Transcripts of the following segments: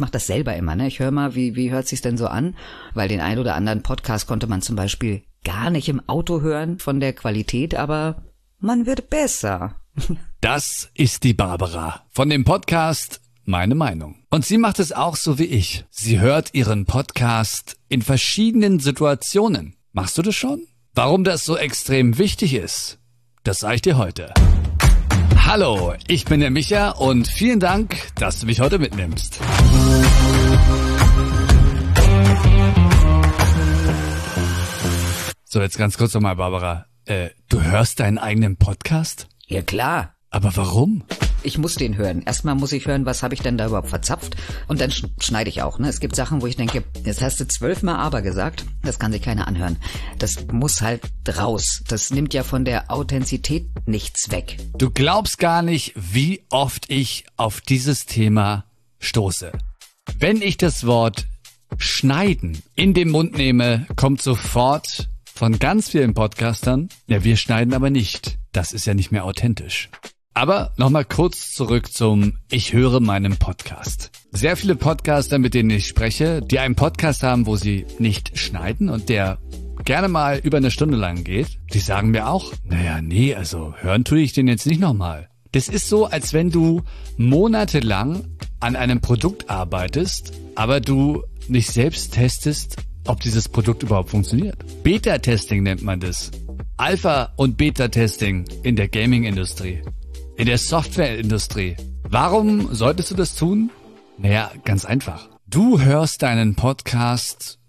ich mache das selber immer, ne? Ich höre mal, wie, wie hört sich's denn so an? Weil den ein oder anderen Podcast konnte man zum Beispiel gar nicht im Auto hören von der Qualität, aber man wird besser. Das ist die Barbara von dem Podcast Meine Meinung. Und sie macht es auch so wie ich. Sie hört ihren Podcast in verschiedenen Situationen. Machst du das schon? Warum das so extrem wichtig ist, das sage ich dir heute. Hallo, ich bin der Micha und vielen Dank, dass du mich heute mitnimmst. So, jetzt ganz kurz nochmal, Barbara. Äh, du hörst deinen eigenen Podcast? Ja klar. Aber warum? Ich muss den hören. Erstmal muss ich hören, was habe ich denn da überhaupt verzapft. Und dann schneide ich auch. Ne? Es gibt Sachen, wo ich denke, jetzt hast du zwölfmal aber gesagt. Das kann sich keiner anhören. Das muss halt raus. Das nimmt ja von der Authentizität nichts weg. Du glaubst gar nicht, wie oft ich auf dieses Thema stoße. Wenn ich das Wort schneiden in den Mund nehme, kommt sofort von ganz vielen Podcastern, ja, wir schneiden aber nicht. Das ist ja nicht mehr authentisch. Aber nochmal kurz zurück zum Ich höre meinem Podcast. Sehr viele Podcaster, mit denen ich spreche, die einen Podcast haben, wo sie nicht schneiden und der gerne mal über eine Stunde lang geht, die sagen mir auch, naja, nee, also hören tue ich den jetzt nicht nochmal. Das ist so, als wenn du monatelang an einem Produkt arbeitest, aber du nicht selbst testest, ob dieses Produkt überhaupt funktioniert. Beta-Testing nennt man das. Alpha- und Beta-Testing in der Gaming-Industrie, in der Software-Industrie. Warum solltest du das tun? Naja, ganz einfach. Du hörst deinen Podcast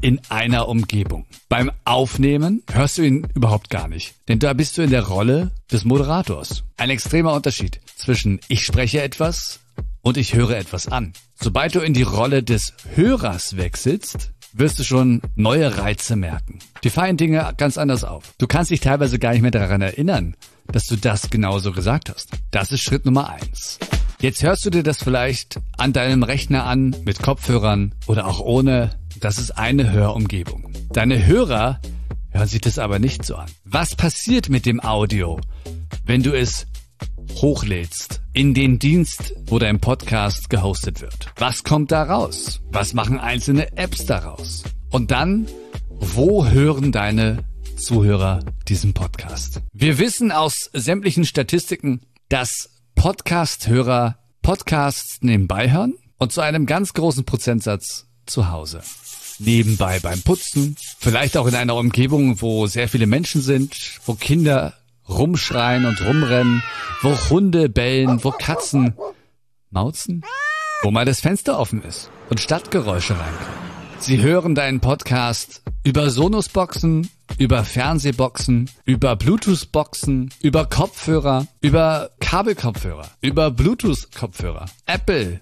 in einer Umgebung. Beim Aufnehmen hörst du ihn überhaupt gar nicht, denn da bist du in der Rolle des Moderators. Ein extremer Unterschied zwischen ich spreche etwas und ich höre etwas an. Sobald du in die Rolle des Hörers wechselst, wirst du schon neue Reize merken. Die fallen Dinge ganz anders auf. Du kannst dich teilweise gar nicht mehr daran erinnern, dass du das genauso gesagt hast. Das ist Schritt Nummer eins. Jetzt hörst du dir das vielleicht an deinem Rechner an, mit Kopfhörern oder auch ohne. Das ist eine Hörumgebung. Deine Hörer hören sich das aber nicht so an. Was passiert mit dem Audio, wenn du es hochlädst in den Dienst, wo dein Podcast gehostet wird. Was kommt da raus? Was machen einzelne Apps daraus? Und dann, wo hören deine Zuhörer diesen Podcast? Wir wissen aus sämtlichen Statistiken, dass Podcast-Hörer Podcasts nebenbei hören und zu einem ganz großen Prozentsatz zu Hause. Nebenbei beim Putzen, vielleicht auch in einer Umgebung, wo sehr viele Menschen sind, wo Kinder rumschreien und rumrennen, wo Hunde bellen, wo Katzen mauzen, wo mal das Fenster offen ist und Stadtgeräusche reinkommen. Sie hören deinen Podcast über Sonosboxen, über Fernsehboxen, über Bluetooth-Boxen, über Kopfhörer, über Kabelkopfhörer, über Bluetooth-Kopfhörer, Apple,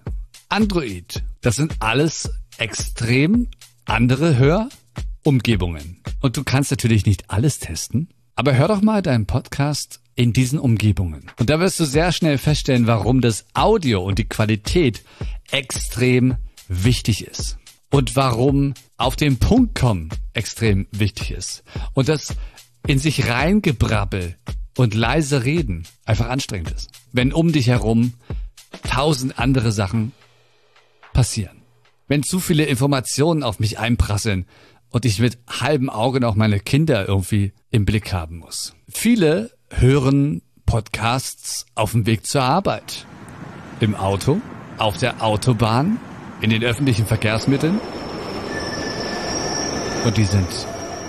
Android. Das sind alles extrem andere Hörumgebungen. Und du kannst natürlich nicht alles testen. Aber hör doch mal deinen Podcast in diesen Umgebungen. Und da wirst du sehr schnell feststellen, warum das Audio und die Qualität extrem wichtig ist. Und warum auf den Punkt kommen extrem wichtig ist. Und das in sich reingebrabbel und leise reden einfach anstrengend ist. Wenn um dich herum tausend andere Sachen passieren. Wenn zu viele Informationen auf mich einprasseln und ich mit halbem Auge noch meine Kinder irgendwie im Blick haben muss. Viele hören Podcasts auf dem Weg zur Arbeit. Im Auto, auf der Autobahn, in den öffentlichen Verkehrsmitteln. Und die sind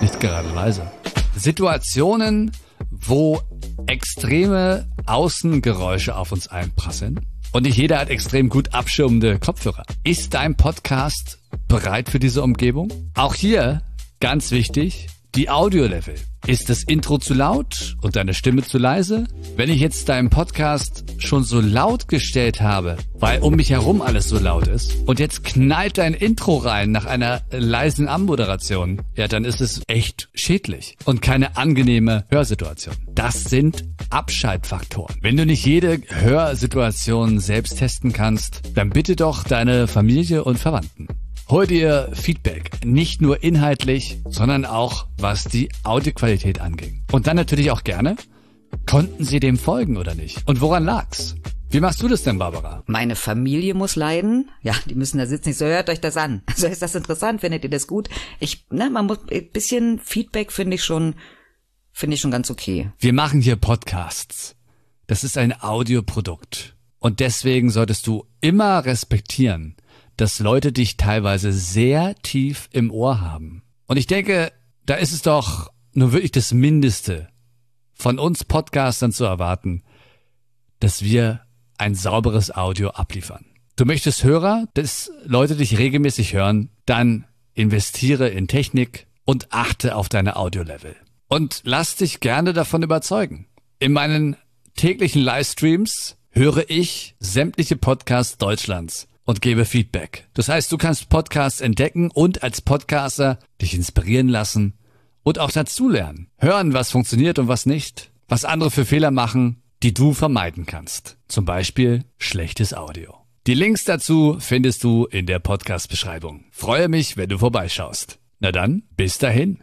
nicht gerade leise. Situationen, wo extreme Außengeräusche auf uns einprasseln. Und nicht jeder hat extrem gut abschirmende Kopfhörer. Ist dein Podcast bereit für diese Umgebung? Auch hier ganz wichtig, die Audio-Level. Ist das Intro zu laut und deine Stimme zu leise? Wenn ich jetzt deinen Podcast schon so laut gestellt habe, weil um mich herum alles so laut ist, und jetzt knallt dein Intro rein nach einer leisen Anmoderation, ja, dann ist es echt schädlich und keine angenehme Hörsituation. Das sind Abschaltfaktoren. Wenn du nicht jede Hörsituation selbst testen kannst, dann bitte doch deine Familie und Verwandten. Hol dir Feedback, nicht nur inhaltlich, sondern auch was die Audioqualität anging. Und dann natürlich auch gerne, konnten sie dem folgen oder nicht? Und woran lag's? Wie machst du das denn, Barbara? Meine Familie muss leiden. Ja, die müssen da sitzen. Ich so, hört euch das an. Also ist das interessant? Findet ihr das gut? Ich, ne, man muss, ein bisschen Feedback finde ich schon, finde ich schon ganz okay. Wir machen hier Podcasts. Das ist ein Audioprodukt. Und deswegen solltest du immer respektieren, dass Leute dich teilweise sehr tief im Ohr haben. Und ich denke, da ist es doch nur wirklich das Mindeste von uns Podcastern zu erwarten, dass wir ein sauberes Audio abliefern. Du möchtest Hörer, dass Leute dich regelmäßig hören, dann investiere in Technik und achte auf deine Audiolevel. Und lass dich gerne davon überzeugen. In meinen täglichen Livestreams höre ich sämtliche Podcasts Deutschlands und gebe Feedback. Das heißt, du kannst Podcasts entdecken und als Podcaster dich inspirieren lassen und auch dazulernen. Hören, was funktioniert und was nicht. Was andere für Fehler machen, die du vermeiden kannst. Zum Beispiel schlechtes Audio. Die Links dazu findest du in der Podcast-Beschreibung. Freue mich, wenn du vorbeischaust. Na dann, bis dahin.